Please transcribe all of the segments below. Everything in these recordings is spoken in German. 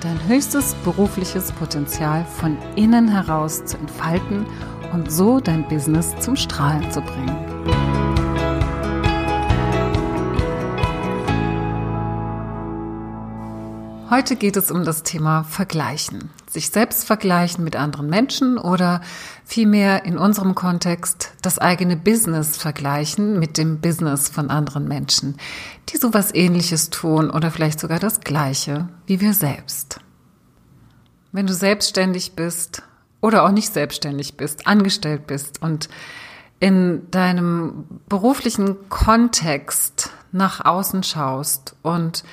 dein höchstes berufliches Potenzial von innen heraus zu entfalten und so dein Business zum Strahlen zu bringen. Heute geht es um das Thema Vergleichen. Sich selbst vergleichen mit anderen Menschen oder vielmehr in unserem Kontext das eigene Business vergleichen mit dem Business von anderen Menschen, die sowas ähnliches tun oder vielleicht sogar das gleiche wie wir selbst. Wenn du selbstständig bist oder auch nicht selbstständig bist, angestellt bist und in deinem beruflichen Kontext nach außen schaust und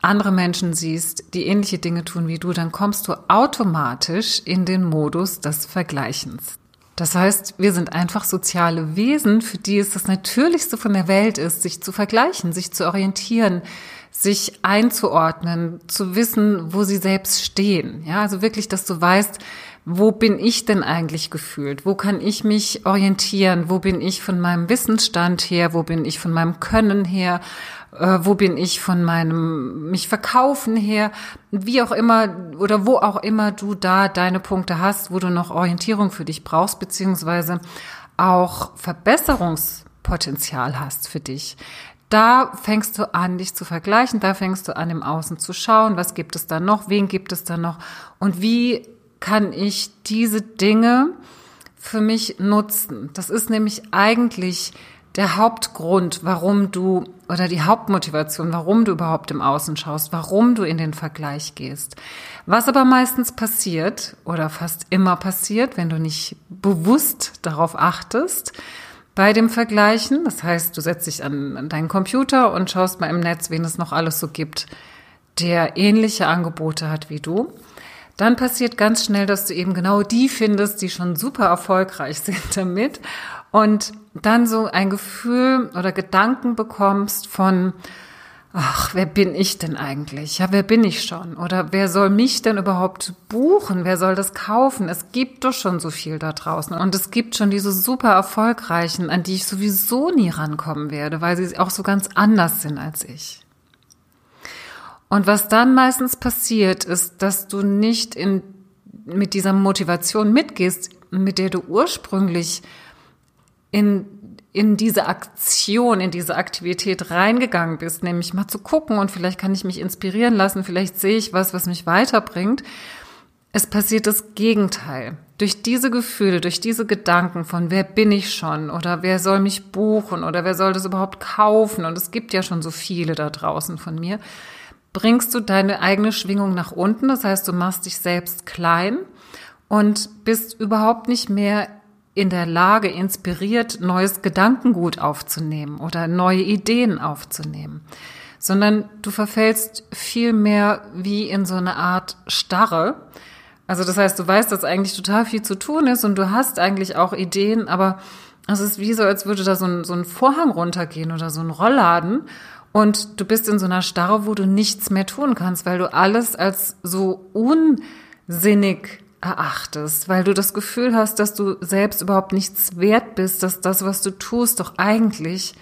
andere Menschen siehst, die ähnliche Dinge tun wie du, dann kommst du automatisch in den Modus des Vergleichens. Das heißt, wir sind einfach soziale Wesen, für die es das Natürlichste von der Welt ist, sich zu vergleichen, sich zu orientieren, sich einzuordnen, zu wissen, wo sie selbst stehen. Ja, also wirklich, dass du weißt, wo bin ich denn eigentlich gefühlt? Wo kann ich mich orientieren? Wo bin ich von meinem Wissensstand her? Wo bin ich von meinem Können her? Äh, wo bin ich von meinem mich verkaufen her? Wie auch immer oder wo auch immer du da deine Punkte hast, wo du noch Orientierung für dich brauchst, beziehungsweise auch Verbesserungspotenzial hast für dich. Da fängst du an, dich zu vergleichen, da fängst du an, im Außen zu schauen, was gibt es da noch, wen gibt es da noch und wie kann ich diese Dinge für mich nutzen. Das ist nämlich eigentlich der Hauptgrund, warum du oder die Hauptmotivation, warum du überhaupt im Außen schaust, warum du in den Vergleich gehst. Was aber meistens passiert oder fast immer passiert, wenn du nicht bewusst darauf achtest, bei dem Vergleichen, das heißt, du setzt dich an, deinen Computer und schaust mal im Netz, wen es noch alles so gibt, der ähnliche Angebote hat wie du dann passiert ganz schnell, dass du eben genau die findest, die schon super erfolgreich sind damit und dann so ein Gefühl oder Gedanken bekommst von, ach, wer bin ich denn eigentlich? Ja, wer bin ich schon? Oder wer soll mich denn überhaupt buchen? Wer soll das kaufen? Es gibt doch schon so viel da draußen. Und es gibt schon diese super erfolgreichen, an die ich sowieso nie rankommen werde, weil sie auch so ganz anders sind als ich. Und was dann meistens passiert, ist, dass du nicht in, mit dieser Motivation mitgehst, mit der du ursprünglich in, in diese Aktion, in diese Aktivität reingegangen bist, nämlich mal zu gucken und vielleicht kann ich mich inspirieren lassen, vielleicht sehe ich was, was mich weiterbringt. Es passiert das Gegenteil. Durch diese Gefühle, durch diese Gedanken von wer bin ich schon oder wer soll mich buchen oder wer soll das überhaupt kaufen und es gibt ja schon so viele da draußen von mir, bringst du deine eigene Schwingung nach unten. Das heißt, du machst dich selbst klein und bist überhaupt nicht mehr in der Lage, inspiriert neues Gedankengut aufzunehmen oder neue Ideen aufzunehmen, sondern du verfällst viel mehr wie in so eine Art Starre. Also das heißt, du weißt, dass eigentlich total viel zu tun ist und du hast eigentlich auch Ideen, aber es ist wie so, als würde da so ein, so ein Vorhang runtergehen oder so ein Rollladen und du bist in so einer Starre, wo du nichts mehr tun kannst, weil du alles als so unsinnig erachtest, weil du das Gefühl hast, dass du selbst überhaupt nichts wert bist, dass das, was du tust, doch eigentlich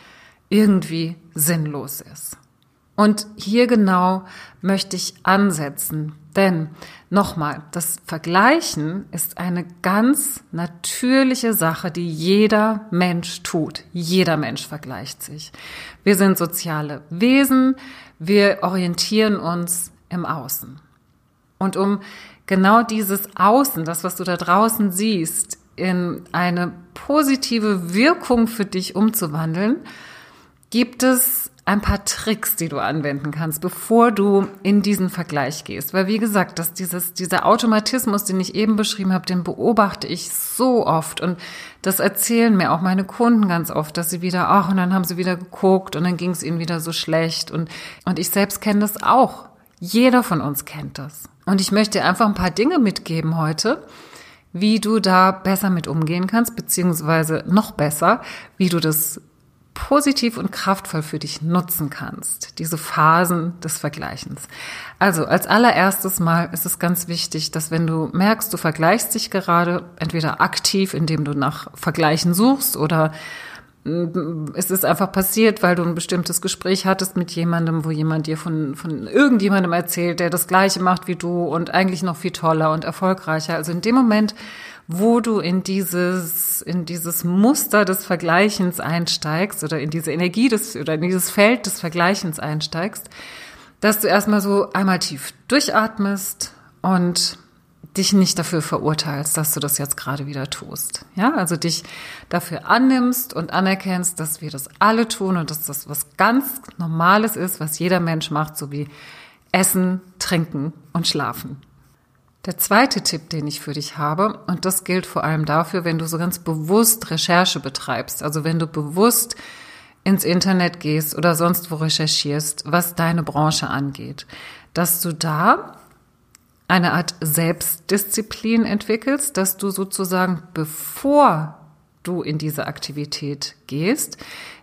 irgendwie sinnlos ist. Und hier genau möchte ich ansetzen, denn nochmal, das Vergleichen ist eine ganz natürliche Sache, die jeder Mensch tut. Jeder Mensch vergleicht sich. Wir sind soziale Wesen, wir orientieren uns im Außen. Und um genau dieses Außen, das, was du da draußen siehst, in eine positive Wirkung für dich umzuwandeln, gibt es ein paar Tricks, die du anwenden kannst, bevor du in diesen Vergleich gehst. Weil wie gesagt, dass dieses, dieser Automatismus, den ich eben beschrieben habe, den beobachte ich so oft. Und das erzählen mir auch meine Kunden ganz oft, dass sie wieder, ach, und dann haben sie wieder geguckt und dann ging es ihnen wieder so schlecht. Und, und ich selbst kenne das auch. Jeder von uns kennt das. Und ich möchte einfach ein paar Dinge mitgeben heute, wie du da besser mit umgehen kannst, beziehungsweise noch besser, wie du das positiv und kraftvoll für dich nutzen kannst, diese Phasen des Vergleichens. Also als allererstes Mal ist es ganz wichtig, dass wenn du merkst, du vergleichst dich gerade entweder aktiv, indem du nach Vergleichen suchst oder es ist einfach passiert, weil du ein bestimmtes Gespräch hattest mit jemandem, wo jemand dir von, von irgendjemandem erzählt, der das Gleiche macht wie du und eigentlich noch viel toller und erfolgreicher. Also in dem Moment, wo du in dieses, in dieses Muster des Vergleichens einsteigst oder in diese Energie des, oder in dieses Feld des Vergleichens einsteigst, dass du erstmal so einmal tief durchatmest und dich nicht dafür verurteilst, dass du das jetzt gerade wieder tust. Ja, also dich dafür annimmst und anerkennst, dass wir das alle tun und dass das was ganz Normales ist, was jeder Mensch macht, so wie Essen, Trinken und Schlafen. Der zweite Tipp, den ich für dich habe, und das gilt vor allem dafür, wenn du so ganz bewusst Recherche betreibst, also wenn du bewusst ins Internet gehst oder sonst wo recherchierst, was deine Branche angeht, dass du da eine Art Selbstdisziplin entwickelst, dass du sozusagen, bevor du in diese Aktivität gehst,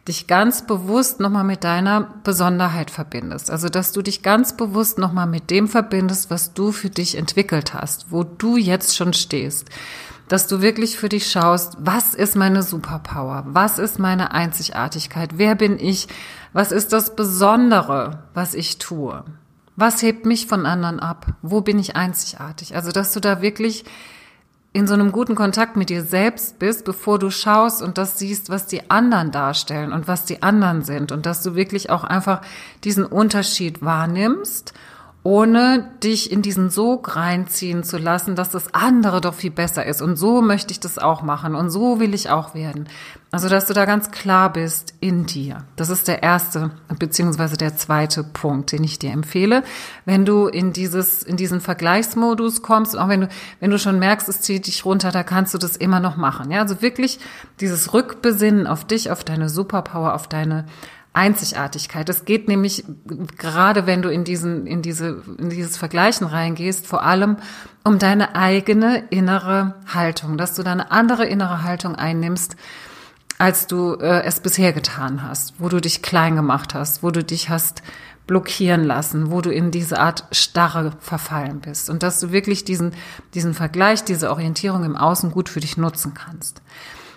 dich ganz bewusst nochmal mit deiner Besonderheit verbindest. Also, dass du dich ganz bewusst nochmal mit dem verbindest, was du für dich entwickelt hast, wo du jetzt schon stehst. Dass du wirklich für dich schaust, was ist meine Superpower? Was ist meine Einzigartigkeit? Wer bin ich? Was ist das Besondere, was ich tue? Was hebt mich von anderen ab? Wo bin ich einzigartig? Also, dass du da wirklich in so einem guten Kontakt mit dir selbst bist, bevor du schaust und das siehst, was die anderen darstellen und was die anderen sind und dass du wirklich auch einfach diesen Unterschied wahrnimmst ohne dich in diesen Sog reinziehen zu lassen, dass das andere doch viel besser ist. Und so möchte ich das auch machen und so will ich auch werden. Also, dass du da ganz klar bist in dir. Das ist der erste beziehungsweise der zweite Punkt, den ich dir empfehle. Wenn du in dieses, in diesen Vergleichsmodus kommst, auch wenn du, wenn du schon merkst, es zieht dich runter, da kannst du das immer noch machen. Ja, also wirklich dieses Rückbesinnen auf dich, auf deine Superpower, auf deine Einzigartigkeit. Es geht nämlich gerade, wenn du in diesen, in diese, in dieses Vergleichen reingehst, vor allem um deine eigene innere Haltung, dass du deine andere innere Haltung einnimmst, als du äh, es bisher getan hast, wo du dich klein gemacht hast, wo du dich hast blockieren lassen, wo du in diese Art Starre verfallen bist und dass du wirklich diesen, diesen Vergleich, diese Orientierung im Außen gut für dich nutzen kannst.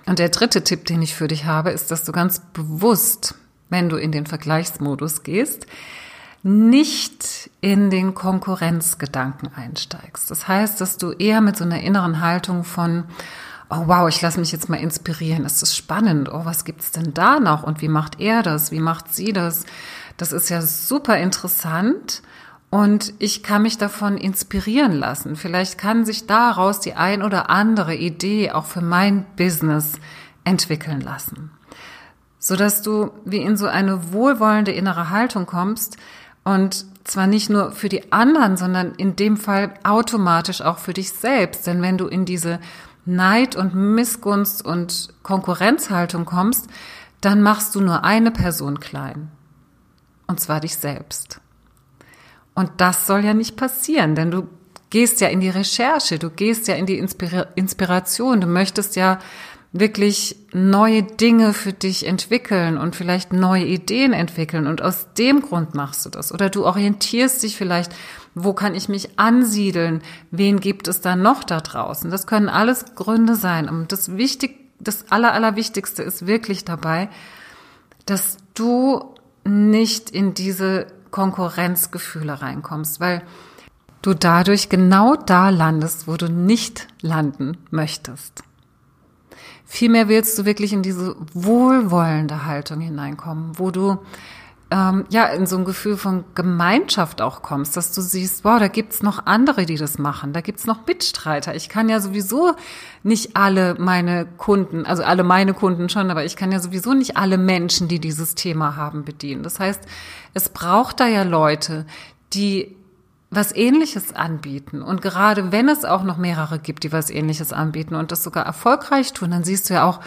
Und der dritte Tipp, den ich für dich habe, ist, dass du ganz bewusst wenn du in den Vergleichsmodus gehst, nicht in den Konkurrenzgedanken einsteigst. Das heißt, dass du eher mit so einer inneren Haltung von, oh wow, ich lasse mich jetzt mal inspirieren, ist das spannend, oh, was gibt's denn da noch und wie macht er das, wie macht sie das? Das ist ja super interessant und ich kann mich davon inspirieren lassen. Vielleicht kann sich daraus die ein oder andere Idee auch für mein Business entwickeln lassen so dass du wie in so eine wohlwollende innere Haltung kommst und zwar nicht nur für die anderen, sondern in dem Fall automatisch auch für dich selbst. Denn wenn du in diese Neid und Missgunst und Konkurrenzhaltung kommst, dann machst du nur eine Person klein. Und zwar dich selbst. Und das soll ja nicht passieren, denn du gehst ja in die Recherche, du gehst ja in die Inspiration, du möchtest ja wirklich neue Dinge für dich entwickeln und vielleicht neue Ideen entwickeln und aus dem Grund machst du das. Oder du orientierst dich vielleicht, wo kann ich mich ansiedeln? Wen gibt es da noch da draußen? Das können alles Gründe sein. Und das wichtig, das aller, allerwichtigste ist wirklich dabei, dass du nicht in diese Konkurrenzgefühle reinkommst, weil du dadurch genau da landest, wo du nicht landen möchtest. Vielmehr willst du wirklich in diese wohlwollende Haltung hineinkommen, wo du ähm, ja in so ein Gefühl von Gemeinschaft auch kommst, dass du siehst, wow, da gibt's noch andere, die das machen, da gibt's noch Mitstreiter. Ich kann ja sowieso nicht alle meine Kunden, also alle meine Kunden schon, aber ich kann ja sowieso nicht alle Menschen, die dieses Thema haben, bedienen. Das heißt, es braucht da ja Leute, die was Ähnliches anbieten. Und gerade wenn es auch noch mehrere gibt, die was Ähnliches anbieten und das sogar erfolgreich tun, dann siehst du ja auch,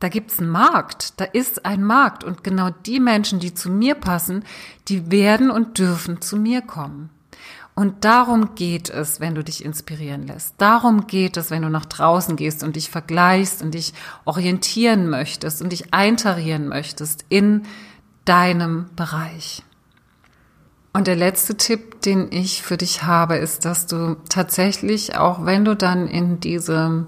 da gibt's einen Markt, da ist ein Markt und genau die Menschen, die zu mir passen, die werden und dürfen zu mir kommen. Und darum geht es, wenn du dich inspirieren lässt. Darum geht es, wenn du nach draußen gehst und dich vergleichst und dich orientieren möchtest und dich eintarieren möchtest in deinem Bereich. Und der letzte Tipp, den ich für dich habe, ist, dass du tatsächlich, auch wenn du dann in diese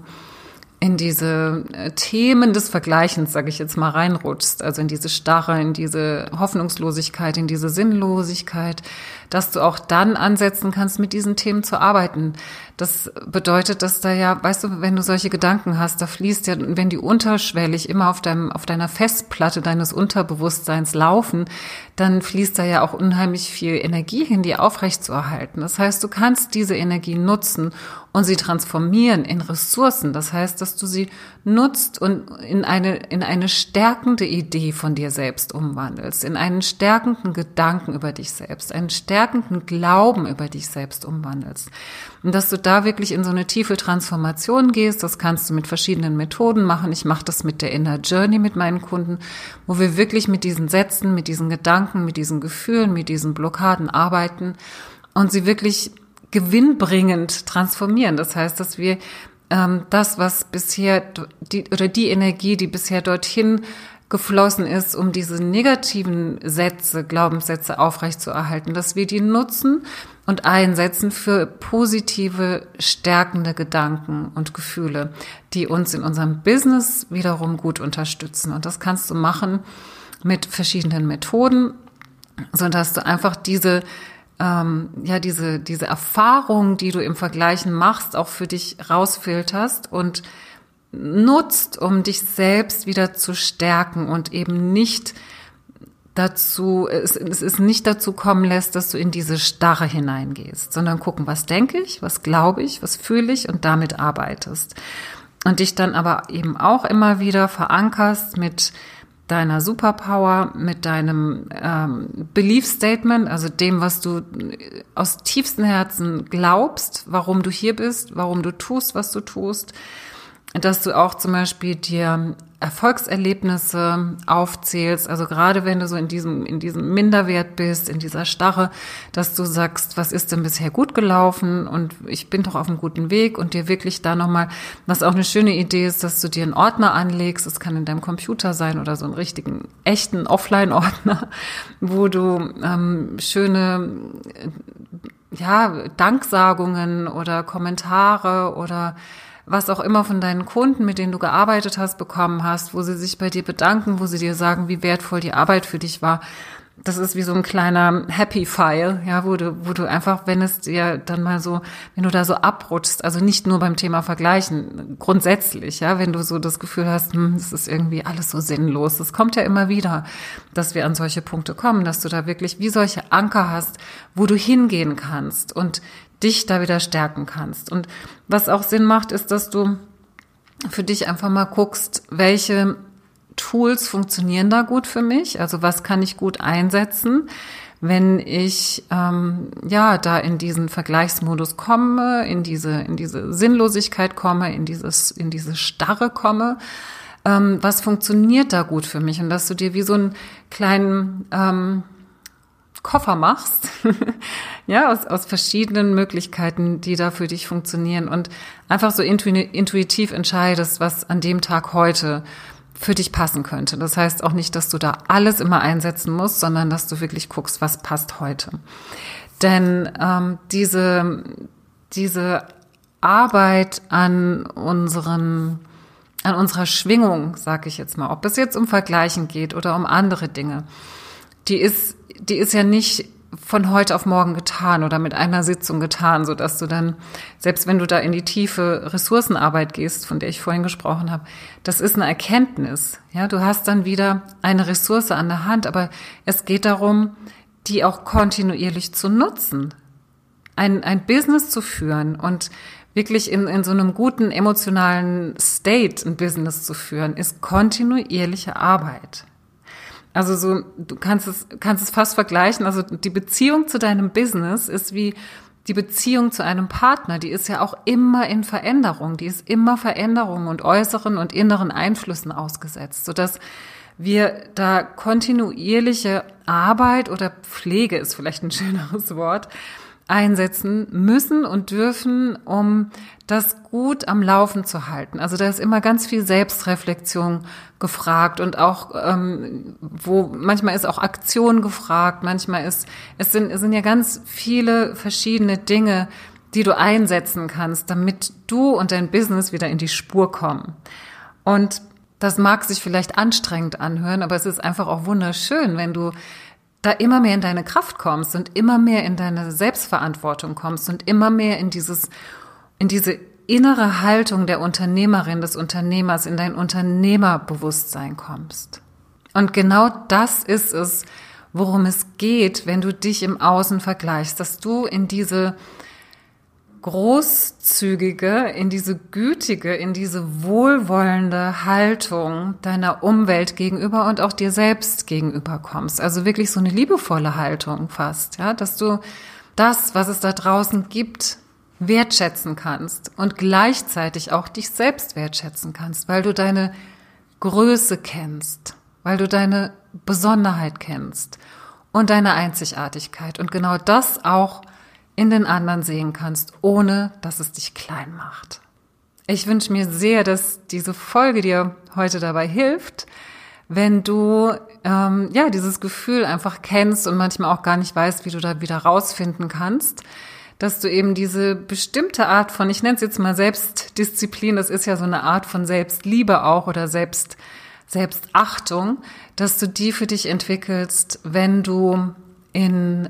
in diese äh, Themen des Vergleichens, sage ich jetzt mal, reinrutschst, also in diese Starre, in diese Hoffnungslosigkeit, in diese Sinnlosigkeit, dass du auch dann ansetzen kannst, mit diesen Themen zu arbeiten. Das bedeutet, dass da ja, weißt du, wenn du solche Gedanken hast, da fließt ja, wenn die unterschwellig immer auf deinem, auf deiner Festplatte deines Unterbewusstseins laufen, dann fließt da ja auch unheimlich viel Energie hin, die aufrechtzuerhalten. Das heißt, du kannst diese Energie nutzen und sie transformieren in Ressourcen. Das heißt, dass du sie nutzt und in eine, in eine stärkende Idee von dir selbst umwandelst, in einen stärkenden Gedanken über dich selbst, einen stärkenden Glauben über dich selbst umwandelst. Und dass du da wirklich in so eine tiefe Transformation gehst, das kannst du mit verschiedenen Methoden machen. Ich mache das mit der Inner Journey mit meinen Kunden, wo wir wirklich mit diesen Sätzen, mit diesen Gedanken, mit diesen Gefühlen, mit diesen Blockaden arbeiten und sie wirklich gewinnbringend transformieren. Das heißt, dass wir ähm, das, was bisher die oder die Energie, die bisher dorthin geflossen ist, um diese negativen Sätze, Glaubenssätze aufrechtzuerhalten, dass wir die nutzen und einsetzen für positive, stärkende Gedanken und Gefühle, die uns in unserem Business wiederum gut unterstützen. Und das kannst du machen mit verschiedenen Methoden, so dass du einfach diese ähm, ja diese diese Erfahrung, die du im Vergleichen machst, auch für dich rausfilterst und nutzt, um dich selbst wieder zu stärken und eben nicht dazu, es, es ist nicht dazu kommen lässt, dass du in diese Starre hineingehst, sondern gucken, was denke ich, was glaube ich, was fühle ich und damit arbeitest. Und dich dann aber eben auch immer wieder verankerst mit deiner Superpower, mit deinem ähm, Belief Statement, also dem, was du aus tiefstem Herzen glaubst, warum du hier bist, warum du tust, was du tust dass du auch zum Beispiel dir Erfolgserlebnisse aufzählst, also gerade wenn du so in diesem, in diesem Minderwert bist, in dieser Starre, dass du sagst, was ist denn bisher gut gelaufen und ich bin doch auf einem guten Weg und dir wirklich da nochmal, was auch eine schöne Idee ist, dass du dir einen Ordner anlegst, es kann in deinem Computer sein oder so einen richtigen, echten Offline-Ordner, wo du ähm, schöne, ja, Danksagungen oder Kommentare oder was auch immer von deinen Kunden, mit denen du gearbeitet hast, bekommen hast, wo sie sich bei dir bedanken, wo sie dir sagen, wie wertvoll die Arbeit für dich war. Das ist wie so ein kleiner Happy File, ja, wo du, wo du einfach, wenn es dir dann mal so, wenn du da so abrutschst, also nicht nur beim Thema Vergleichen, grundsätzlich, ja, wenn du so das Gefühl hast, hm, das ist irgendwie alles so sinnlos. Das kommt ja immer wieder, dass wir an solche Punkte kommen, dass du da wirklich wie solche Anker hast, wo du hingehen kannst und dich da wieder stärken kannst. Und was auch Sinn macht, ist, dass du für dich einfach mal guckst, welche Tools funktionieren da gut für mich? Also was kann ich gut einsetzen, wenn ich ähm, ja da in diesen Vergleichsmodus komme, in diese in diese Sinnlosigkeit komme, in dieses in diese Starre komme? Ähm, was funktioniert da gut für mich? Und dass du dir wie so einen kleinen ähm, Koffer machst, ja, aus, aus verschiedenen Möglichkeiten, die da für dich funktionieren und einfach so intuitiv entscheidest, was an dem Tag heute für dich passen könnte. Das heißt auch nicht, dass du da alles immer einsetzen musst, sondern dass du wirklich guckst, was passt heute. Denn ähm, diese, diese Arbeit an unseren an unserer Schwingung, sage ich jetzt mal, ob es jetzt um Vergleichen geht oder um andere Dinge, die ist die ist ja nicht von heute auf morgen getan oder mit einer Sitzung getan, so dass du dann, selbst wenn du da in die tiefe Ressourcenarbeit gehst, von der ich vorhin gesprochen habe, das ist eine Erkenntnis. Ja, du hast dann wieder eine Ressource an der Hand, aber es geht darum, die auch kontinuierlich zu nutzen, ein, ein Business zu führen und wirklich in, in so einem guten emotionalen State ein Business zu führen, ist kontinuierliche Arbeit. Also so, du kannst es, kannst es fast vergleichen. Also die Beziehung zu deinem Business ist wie die Beziehung zu einem Partner. Die ist ja auch immer in Veränderung. Die ist immer Veränderungen und äußeren und inneren Einflüssen ausgesetzt, sodass wir da kontinuierliche Arbeit oder Pflege ist vielleicht ein schöneres Wort, einsetzen müssen und dürfen, um das gut am Laufen zu halten. Also da ist immer ganz viel Selbstreflexion gefragt und auch, ähm, wo manchmal ist auch Aktion gefragt, manchmal ist, es sind, es sind ja ganz viele verschiedene Dinge, die du einsetzen kannst, damit du und dein Business wieder in die Spur kommen. Und das mag sich vielleicht anstrengend anhören, aber es ist einfach auch wunderschön, wenn du da immer mehr in deine Kraft kommst und immer mehr in deine Selbstverantwortung kommst und immer mehr in dieses, in diese innere Haltung der Unternehmerin, des Unternehmers, in dein Unternehmerbewusstsein kommst. Und genau das ist es, worum es geht, wenn du dich im Außen vergleichst, dass du in diese großzügige, in diese gütige, in diese wohlwollende Haltung deiner Umwelt gegenüber und auch dir selbst gegenüber kommst. Also wirklich so eine liebevolle Haltung fast, ja, dass du das, was es da draußen gibt, wertschätzen kannst und gleichzeitig auch dich selbst wertschätzen kannst, weil du deine Größe kennst, weil du deine Besonderheit kennst und deine Einzigartigkeit und genau das auch in den anderen sehen kannst, ohne dass es dich klein macht. Ich wünsche mir sehr, dass diese Folge dir heute dabei hilft, wenn du ähm, ja dieses Gefühl einfach kennst und manchmal auch gar nicht weißt, wie du da wieder rausfinden kannst, dass du eben diese bestimmte Art von, ich nenne es jetzt mal Selbstdisziplin, das ist ja so eine Art von Selbstliebe auch oder Selbst Selbstachtung, dass du die für dich entwickelst, wenn du in